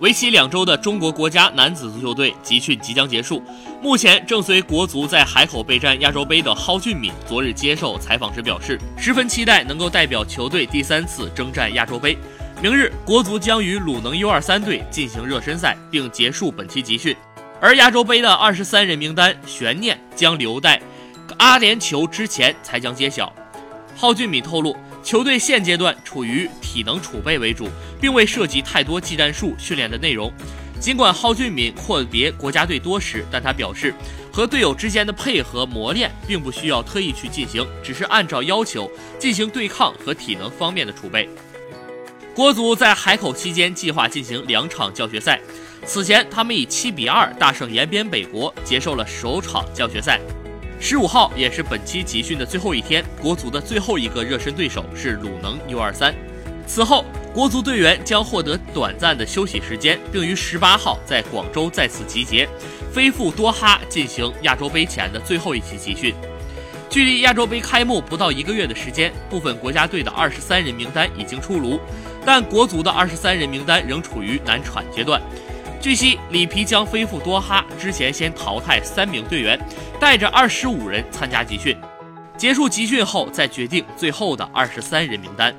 为期两周的中国国家男子足球队集训即将结束。目前正随国足在海口备战亚洲杯的蒿俊闵，昨日接受采访时表示，十分期待能够代表球队第三次征战亚洲杯。明日，国足将与鲁能 U23 队进行热身赛，并结束本期集训。而亚洲杯的二十三人名单悬念将留待阿联酋之前才将揭晓。蒿俊闵透露。球队现阶段处于体能储备为主，并未涉及太多技战术训练的内容。尽管蒿俊闵阔别国家队多时，但他表示，和队友之间的配合磨练并不需要特意去进行，只是按照要求进行对抗和体能方面的储备。国足在海口期间计划进行两场教学赛，此前他们以七比二大胜延边北国，接受了首场教学赛。十五号也是本期集训的最后一天，国足的最后一个热身对手是鲁能 U23。此后，国足队员将获得短暂的休息时间，并于十八号在广州再次集结，飞赴多哈进行亚洲杯前的最后一期集训。距离亚洲杯开幕不到一个月的时间，部分国家队的二十三人名单已经出炉，但国足的二十三人名单仍处于难产阶段。据悉，里皮将飞赴多哈，之前先淘汰三名队员，带着二十五人参加集训，结束集训后再决定最后的二十三人名单。